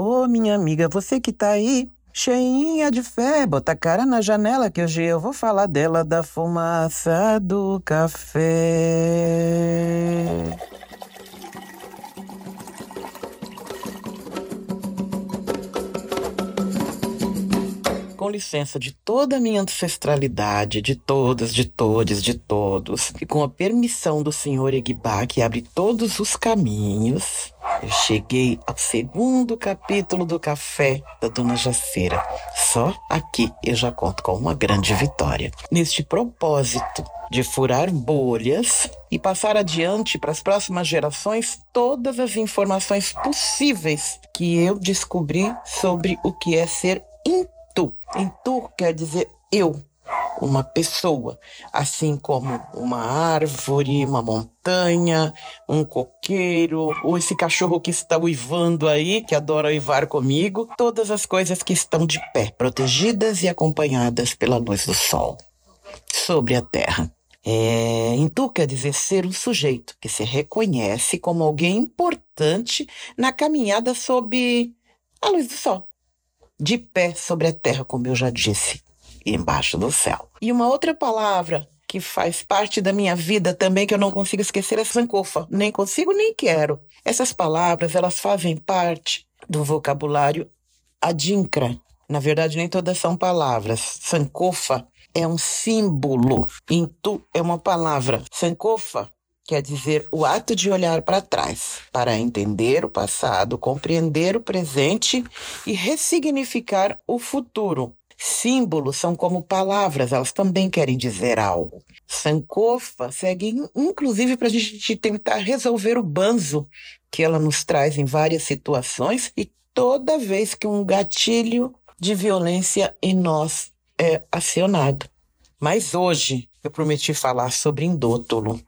Ô, minha amiga, você que tá aí, cheinha de fé, bota a cara na janela que hoje eu vou falar dela da fumaça do café. com licença de toda a minha ancestralidade, de todas, de todos, de todos, e com a permissão do senhor Eguibá, que abre todos os caminhos, eu cheguei ao segundo capítulo do Café da Dona Jaceira. Só aqui eu já conto com uma grande vitória. Neste propósito de furar bolhas e passar adiante para as próximas gerações todas as informações possíveis que eu descobri sobre o que é ser tu. tu quer dizer eu, uma pessoa, assim como uma árvore, uma montanha, um coqueiro, ou esse cachorro que está uivando aí, que adora uivar comigo, todas as coisas que estão de pé, protegidas e acompanhadas pela luz do sol sobre a terra. É, Intu quer dizer ser um sujeito que se reconhece como alguém importante na caminhada sob a luz do sol de pé sobre a terra, como eu já disse, embaixo do céu. E uma outra palavra que faz parte da minha vida também que eu não consigo esquecer é sankofa. Nem consigo nem quero. Essas palavras, elas fazem parte do vocabulário adinkra. Na verdade, nem todas são palavras. Sankofa é um símbolo. Intu é uma palavra. Sankofa quer dizer o ato de olhar para trás, para entender o passado, compreender o presente e ressignificar o futuro. Símbolos são como palavras, elas também querem dizer algo. Sankofa segue inclusive para a gente tentar resolver o banzo que ela nos traz em várias situações e toda vez que um gatilho de violência em nós é acionado. Mas hoje eu prometi falar sobre indótolo.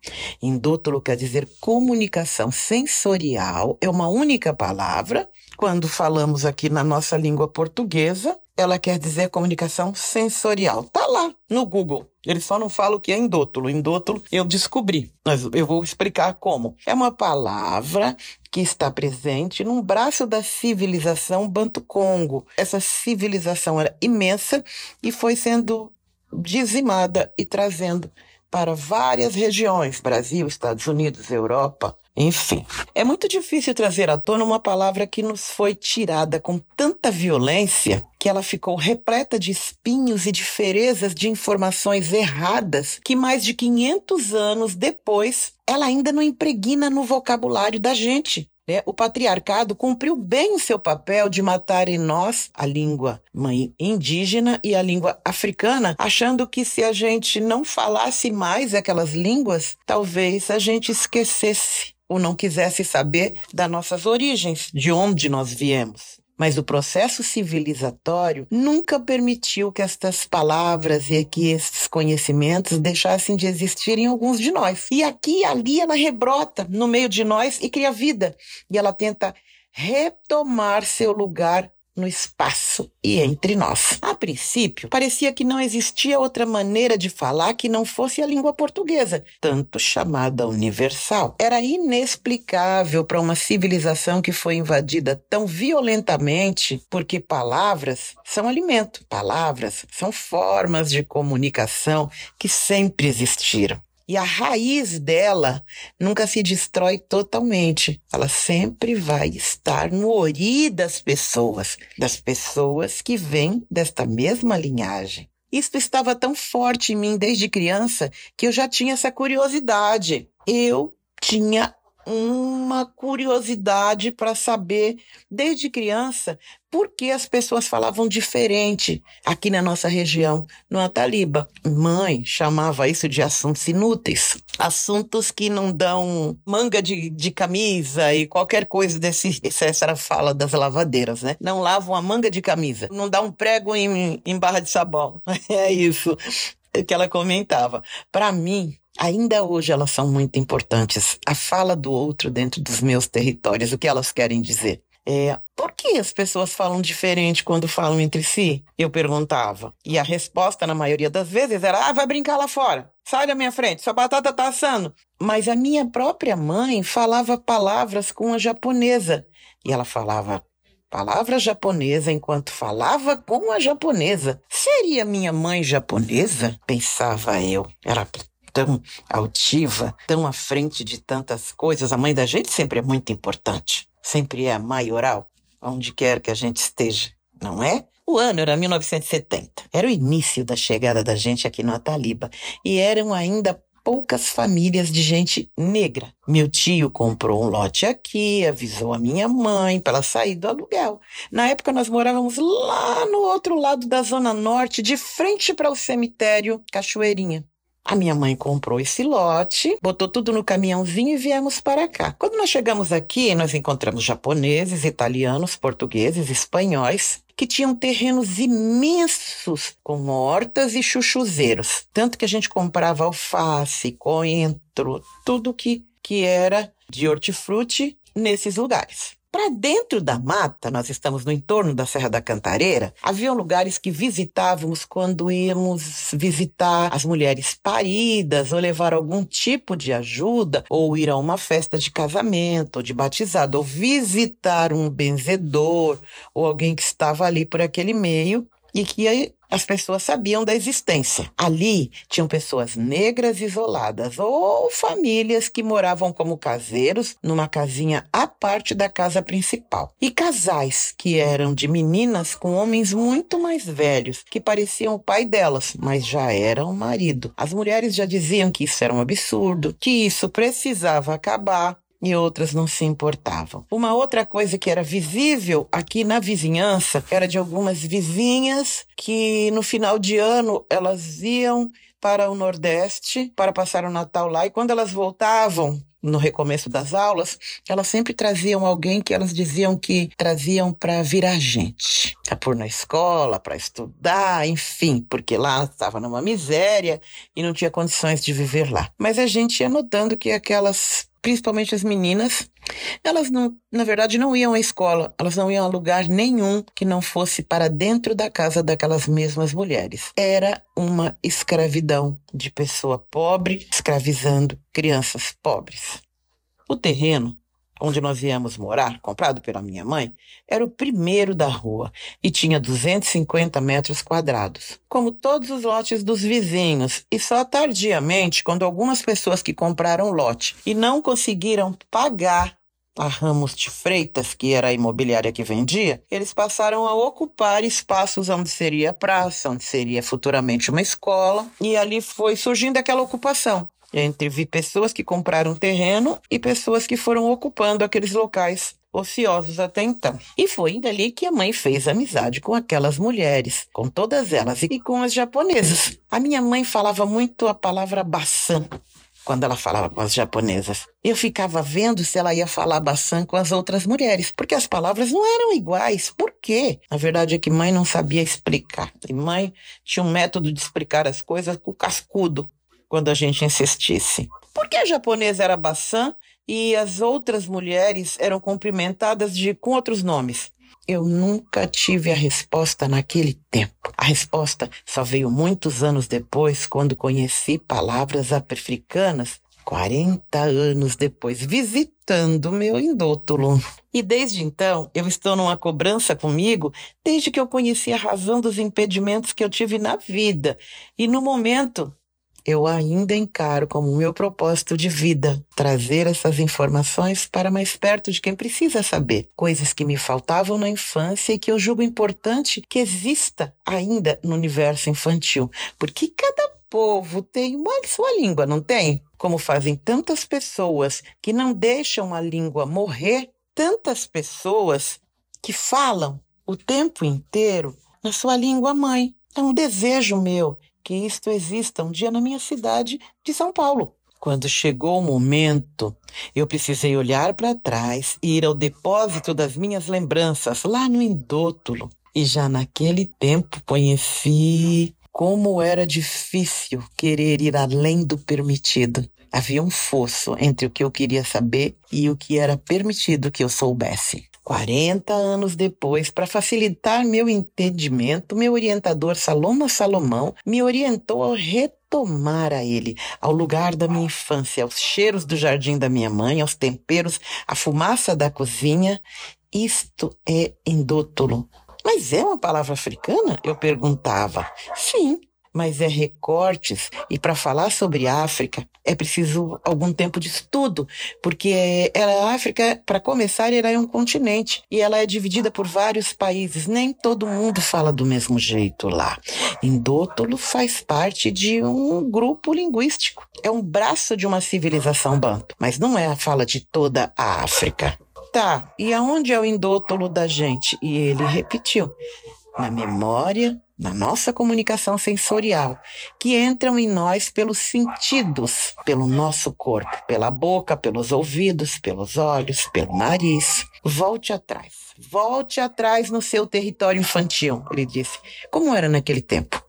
Indótolo quer dizer comunicação sensorial, é uma única palavra. Quando falamos aqui na nossa língua portuguesa, ela quer dizer comunicação sensorial. Tá lá no Google. Ele só não fala o que é indótolo. Indótolo eu descobri, mas eu vou explicar como. É uma palavra que está presente num braço da civilização Banto-Congo. Essa civilização era imensa e foi sendo dizimada e trazendo para várias regiões Brasil, Estados Unidos, Europa, enfim. É muito difícil trazer à tona uma palavra que nos foi tirada com tanta violência que ela ficou repleta de espinhos e diferezas de informações erradas que mais de 500 anos depois ela ainda não impregna no vocabulário da gente. Né? O patriarcado cumpriu bem o seu papel de matar em nós a língua mãe indígena e a língua africana, achando que se a gente não falasse mais aquelas línguas, talvez a gente esquecesse ou não quisesse saber das nossas origens, de onde nós viemos. Mas o processo civilizatório nunca permitiu que estas palavras e que esses conhecimentos deixassem de existir em alguns de nós. E aqui e ali ela rebrota no meio de nós e cria vida. E ela tenta retomar seu lugar no espaço e entre nós. A princípio, parecia que não existia outra maneira de falar que não fosse a língua portuguesa, tanto chamada universal. Era inexplicável para uma civilização que foi invadida tão violentamente, porque palavras são alimento, palavras são formas de comunicação que sempre existiram. E a raiz dela nunca se destrói totalmente. Ela sempre vai estar no ori das pessoas, das pessoas que vêm desta mesma linhagem. Isto estava tão forte em mim desde criança que eu já tinha essa curiosidade. Eu tinha uma curiosidade para saber, desde criança, por que as pessoas falavam diferente aqui na nossa região, no Ataliba. Mãe chamava isso de assuntos inúteis. Assuntos que não dão manga de, de camisa e qualquer coisa desse. Essa era a fala das lavadeiras, né? Não lavam a manga de camisa. Não dá um prego em, em barra de sabão. É isso que ela comentava. Para mim, Ainda hoje elas são muito importantes. A fala do outro dentro dos meus territórios, o que elas querem dizer. É, que as pessoas falam diferente quando falam entre si? Eu perguntava. E a resposta, na maioria das vezes, era: ah, vai brincar lá fora. Sai da minha frente, sua batata tá assando. Mas a minha própria mãe falava palavras com a japonesa. E ela falava palavra japonesa enquanto falava com a japonesa. Seria minha mãe japonesa? Pensava eu. Era tão altiva, tão à frente de tantas coisas. A mãe da gente sempre é muito importante. Sempre é a maioral, onde quer que a gente esteja, não é? O ano era 1970. Era o início da chegada da gente aqui no Ataliba. E eram ainda poucas famílias de gente negra. Meu tio comprou um lote aqui, avisou a minha mãe para ela sair do aluguel. Na época nós morávamos lá no outro lado da zona norte, de frente para o cemitério Cachoeirinha. A minha mãe comprou esse lote, botou tudo no caminhãozinho e viemos para cá. Quando nós chegamos aqui, nós encontramos japoneses, italianos, portugueses, espanhóis, que tinham terrenos imensos com hortas e chuchuzeiros. Tanto que a gente comprava alface, coentro, tudo que, que era de hortifruti nesses lugares. Para dentro da mata, nós estamos no entorno da Serra da Cantareira, haviam lugares que visitávamos quando íamos visitar as mulheres paridas, ou levar algum tipo de ajuda, ou ir a uma festa de casamento, ou de batizado, ou visitar um benzedor, ou alguém que estava ali por aquele meio e que as pessoas sabiam da existência. Ali tinham pessoas negras isoladas ou famílias que moravam como caseiros numa casinha à parte da casa principal. E casais que eram de meninas com homens muito mais velhos, que pareciam o pai delas, mas já eram o marido. As mulheres já diziam que isso era um absurdo, que isso precisava acabar, e outras não se importavam. Uma outra coisa que era visível aqui na vizinhança era de algumas vizinhas que no final de ano elas iam para o Nordeste para passar o Natal lá e quando elas voltavam no recomeço das aulas, elas sempre traziam alguém que elas diziam que traziam para virar gente, para pôr na escola, para estudar, enfim, porque lá estava numa miséria e não tinha condições de viver lá. Mas a gente ia notando que aquelas principalmente as meninas, elas não, na verdade, não iam à escola, elas não iam a lugar nenhum que não fosse para dentro da casa daquelas mesmas mulheres. Era uma escravidão de pessoa pobre escravizando crianças pobres. O terreno onde nós íamos morar, comprado pela minha mãe, era o primeiro da rua e tinha 250 metros quadrados, como todos os lotes dos vizinhos. E só tardiamente, quando algumas pessoas que compraram lote e não conseguiram pagar a Ramos de Freitas, que era a imobiliária que vendia, eles passaram a ocupar espaços onde seria praça, onde seria futuramente uma escola, e ali foi surgindo aquela ocupação entre pessoas que compraram terreno e pessoas que foram ocupando aqueles locais ociosos até então. E foi dali que a mãe fez amizade com aquelas mulheres, com todas elas e com as japonesas. A minha mãe falava muito a palavra baçã quando ela falava com as japonesas. Eu ficava vendo se ela ia falar baçã com as outras mulheres, porque as palavras não eram iguais. Por quê? A verdade é que mãe não sabia explicar. E mãe tinha um método de explicar as coisas com cascudo quando a gente insistisse. Por que a japonesa era Bassan e as outras mulheres eram cumprimentadas de, com outros nomes? Eu nunca tive a resposta naquele tempo. A resposta só veio muitos anos depois, quando conheci palavras africanas 40 anos depois, visitando meu indótulo. E desde então, eu estou numa cobrança comigo, desde que eu conheci a razão dos impedimentos que eu tive na vida. E no momento, eu ainda encaro como meu propósito de vida trazer essas informações para mais perto de quem precisa saber, coisas que me faltavam na infância e que eu julgo importante que exista ainda no universo infantil, porque cada povo tem uma sua língua, não tem? Como fazem tantas pessoas que não deixam a língua morrer, tantas pessoas que falam o tempo inteiro na sua língua mãe. É um desejo meu que isto exista um dia na minha cidade de São Paulo. Quando chegou o momento, eu precisei olhar para trás e ir ao depósito das minhas lembranças lá no Indótulo. E já naquele tempo conheci como era difícil querer ir além do permitido. Havia um fosso entre o que eu queria saber e o que era permitido que eu soubesse. 40 anos depois, para facilitar meu entendimento, meu orientador Saloma Salomão me orientou a retomar a ele, ao lugar da minha infância, aos cheiros do jardim da minha mãe, aos temperos, à fumaça da cozinha Isto é indótolo. Mas é uma palavra africana? Eu perguntava. Sim, mas é recortes, e para falar sobre África é preciso algum tempo de estudo, porque ela, a África, para começar, ela é um continente e ela é dividida por vários países. Nem todo mundo fala do mesmo jeito lá. Indótolo faz parte de um grupo linguístico, é um braço de uma civilização banto, mas não é a fala de toda a África. Tá, e aonde é o indótolo da gente? E ele repetiu: na memória, na nossa comunicação sensorial, que entram em nós pelos sentidos, pelo nosso corpo, pela boca, pelos ouvidos, pelos olhos, pelo nariz. Volte atrás, volte atrás no seu território infantil, ele disse. Como era naquele tempo?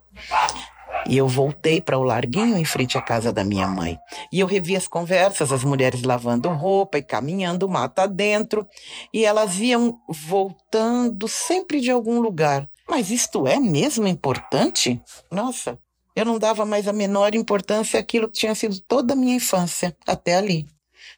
E eu voltei para o larguinho em frente à casa da minha mãe. E eu revi as conversas, as mulheres lavando roupa e caminhando mata dentro. E elas iam voltando sempre de algum lugar. Mas isto é mesmo importante? Nossa, eu não dava mais a menor importância àquilo que tinha sido toda a minha infância, até ali.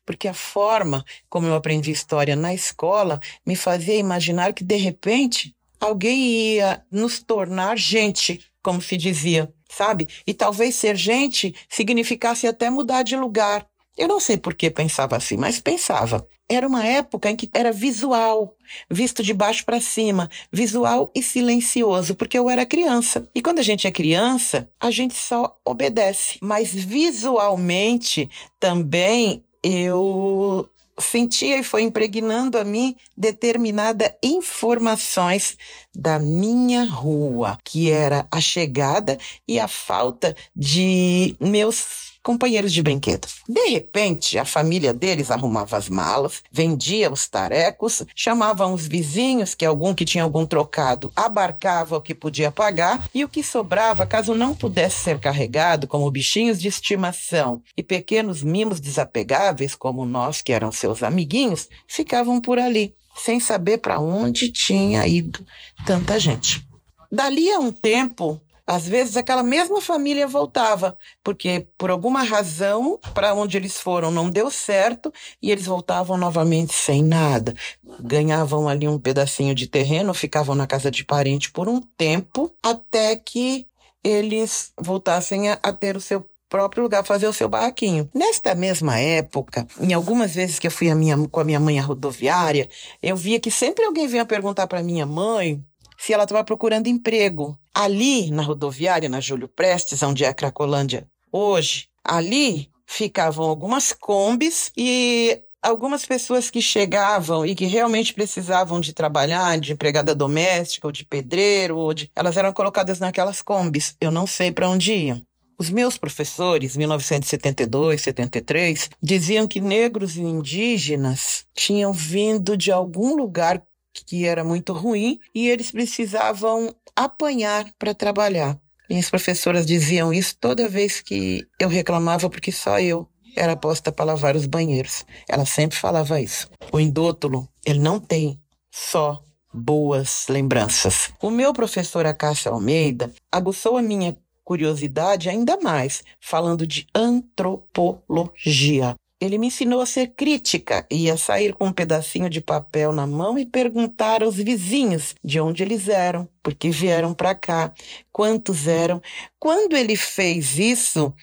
Porque a forma como eu aprendi história na escola me fazia imaginar que, de repente, alguém ia nos tornar gente, como se dizia, sabe? E talvez ser gente significasse até mudar de lugar. Eu não sei por que pensava assim, mas pensava. Era uma época em que era visual, visto de baixo para cima, visual e silencioso, porque eu era criança. E quando a gente é criança, a gente só obedece. Mas visualmente também eu sentia e foi impregnando a mim determinada informações da minha rua, que era a chegada e a falta de meus companheiros de brinquedo. De repente, a família deles arrumava as malas, vendia os tarecos, chamavam os vizinhos, que algum que tinha algum trocado abarcava o que podia pagar, e o que sobrava, caso não pudesse ser carregado, como bichinhos de estimação e pequenos mimos desapegáveis, como nós que eram seus amiguinhos, ficavam por ali, sem saber para onde tinha ido tanta gente. Dali a um tempo, às vezes aquela mesma família voltava, porque por alguma razão, para onde eles foram não deu certo e eles voltavam novamente sem nada. Ganhavam ali um pedacinho de terreno, ficavam na casa de parente por um tempo, até que eles voltassem a, a ter o seu próprio lugar, fazer o seu barraquinho. Nesta mesma época, em algumas vezes que eu fui a minha, com a minha mãe à rodoviária, eu via que sempre alguém vinha perguntar para minha mãe se ela estava procurando emprego. Ali, na rodoviária, na Júlio Prestes, onde é a Cracolândia hoje, ali ficavam algumas combis e algumas pessoas que chegavam e que realmente precisavam de trabalhar, de empregada doméstica ou de pedreiro, ou de... elas eram colocadas naquelas combis. Eu não sei para onde iam. Os meus professores, 1972, 73, diziam que negros e indígenas tinham vindo de algum lugar que era muito ruim e eles precisavam apanhar para trabalhar. Minhas professoras diziam isso toda vez que eu reclamava porque só eu era posta para lavar os banheiros. Ela sempre falava isso. O indótolo, ele não tem só boas lembranças. O meu professor Acácio Almeida aguçou a minha curiosidade ainda mais, falando de antropologia. Ele me ensinou a ser crítica e a sair com um pedacinho de papel na mão e perguntar aos vizinhos de onde eles eram, porque vieram para cá, quantos eram. Quando ele fez isso,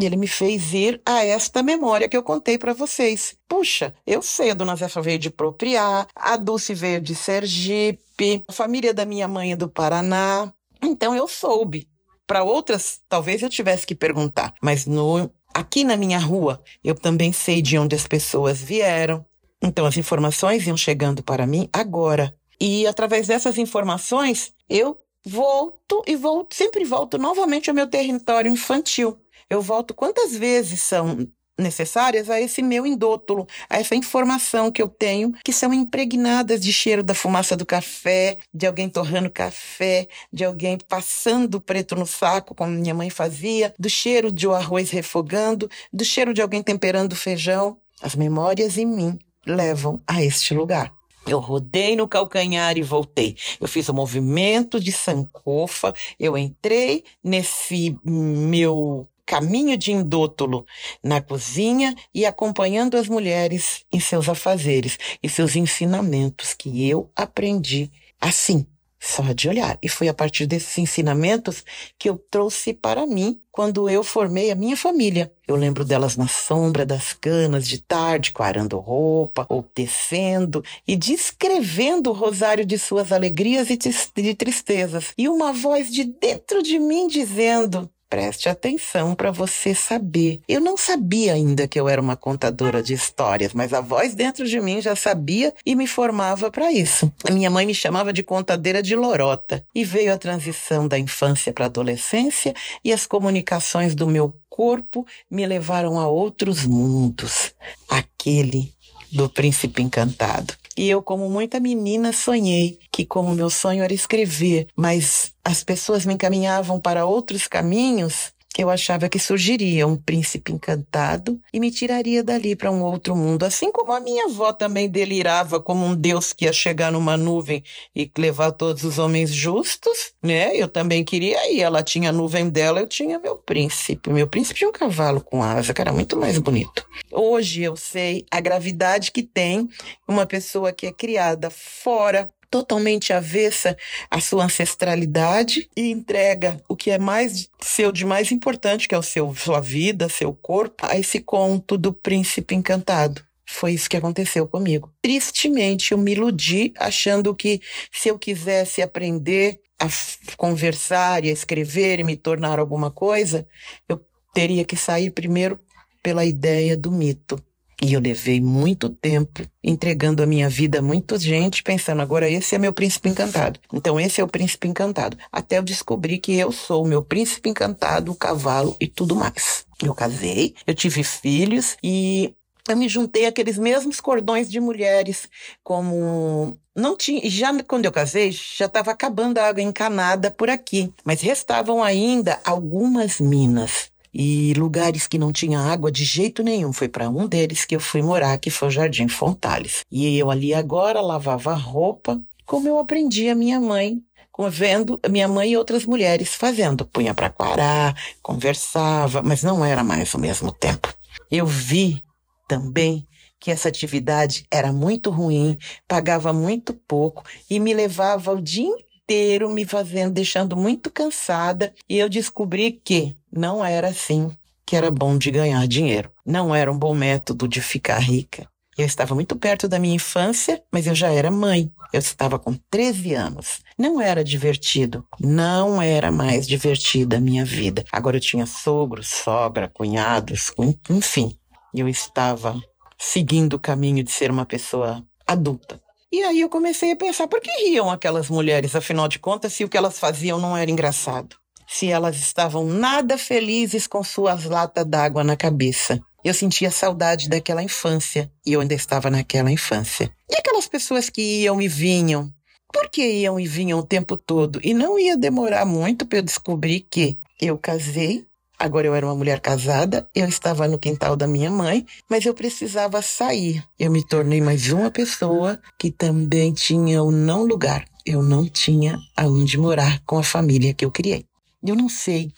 ele me fez ir a esta memória que eu contei para vocês. Puxa, eu sei, a dona Zefa veio de Propriá, a Dulce veio de Sergipe, a família da minha mãe é do Paraná. Então eu soube. Para outras, talvez eu tivesse que perguntar, mas no Aqui na minha rua, eu também sei de onde as pessoas vieram. Então, as informações iam chegando para mim agora. E através dessas informações, eu volto e volto, sempre volto novamente ao meu território infantil. Eu volto quantas vezes são necessárias a esse meu indótolo, a essa informação que eu tenho, que são impregnadas de cheiro da fumaça do café, de alguém torrando café, de alguém passando preto no saco, como minha mãe fazia, do cheiro de o arroz refogando, do cheiro de alguém temperando feijão. As memórias em mim levam a este lugar. Eu rodei no calcanhar e voltei. Eu fiz o um movimento de sankofa, eu entrei nesse meu caminho de indótolo na cozinha e acompanhando as mulheres em seus afazeres e seus ensinamentos que eu aprendi assim, só de olhar. E foi a partir desses ensinamentos que eu trouxe para mim quando eu formei a minha família. Eu lembro delas na sombra das canas de tarde, quarando roupa, ou tecendo e descrevendo o rosário de suas alegrias e de tristezas. E uma voz de dentro de mim dizendo: Preste atenção para você saber. Eu não sabia ainda que eu era uma contadora de histórias, mas a voz dentro de mim já sabia e me formava para isso. A minha mãe me chamava de contadeira de lorota e veio a transição da infância para a adolescência e as comunicações do meu corpo me levaram a outros mundos. Aquele do príncipe encantado. E eu, como muita menina, sonhei que, como meu sonho era escrever, mas as pessoas me encaminhavam para outros caminhos, eu achava que surgiria um príncipe encantado e me tiraria dali para um outro mundo, assim como a minha avó também delirava como um deus que ia chegar numa nuvem e levar todos os homens justos, né? Eu também queria ir. Ela tinha a nuvem dela, eu tinha meu príncipe. Meu príncipe tinha um cavalo com asa, que era muito mais bonito. Hoje eu sei a gravidade que tem uma pessoa que é criada fora totalmente avessa à sua ancestralidade e entrega o que é mais seu de mais importante, que é o seu sua vida, seu corpo, a esse conto do príncipe encantado. Foi isso que aconteceu comigo. Tristemente, eu me iludi achando que se eu quisesse aprender a conversar e a escrever e me tornar alguma coisa, eu teria que sair primeiro pela ideia do mito. E eu levei muito tempo entregando a minha vida a muita gente, pensando, agora esse é meu príncipe encantado. Então esse é o príncipe encantado. Até eu descobri que eu sou o meu príncipe encantado, o cavalo e tudo mais. Eu casei, eu tive filhos e eu me juntei àqueles mesmos cordões de mulheres, como não tinha, já quando eu casei, já estava acabando a água encanada por aqui, mas restavam ainda algumas minas e lugares que não tinha água de jeito nenhum. Foi para um deles que eu fui morar, que foi o Jardim Fontales. E eu ali agora lavava roupa, como eu aprendi a minha mãe vendo minha mãe e outras mulheres fazendo. Punha para quarar, conversava, mas não era mais ao mesmo tempo. Eu vi também que essa atividade era muito ruim, pagava muito pouco e me levava o dia inteiro me fazendo, deixando muito cansada, e eu descobri que não era assim que era bom de ganhar dinheiro. Não era um bom método de ficar rica. Eu estava muito perto da minha infância, mas eu já era mãe. Eu estava com 13 anos. Não era divertido. Não era mais divertida a minha vida. Agora eu tinha sogro, sogra, cunhados, enfim. Eu estava seguindo o caminho de ser uma pessoa adulta. E aí eu comecei a pensar, por que riam aquelas mulheres, afinal de contas, se o que elas faziam não era engraçado? Se elas estavam nada felizes com suas latas d'água na cabeça. Eu sentia saudade daquela infância, e eu ainda estava naquela infância. E aquelas pessoas que iam e vinham? Por que iam e vinham o tempo todo? E não ia demorar muito para eu descobrir que eu casei, Agora eu era uma mulher casada, eu estava no quintal da minha mãe, mas eu precisava sair. Eu me tornei mais uma pessoa que também tinha o não lugar. Eu não tinha aonde morar com a família que eu criei. Eu não sei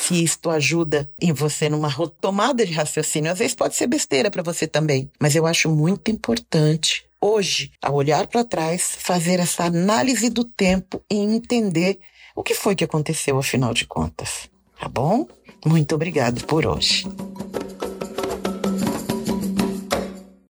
se isto ajuda em você numa tomada de raciocínio. Às vezes pode ser besteira para você também, mas eu acho muito importante hoje, ao olhar para trás, fazer essa análise do tempo e entender o que foi que aconteceu afinal de contas. Tá bom? Muito obrigado por hoje.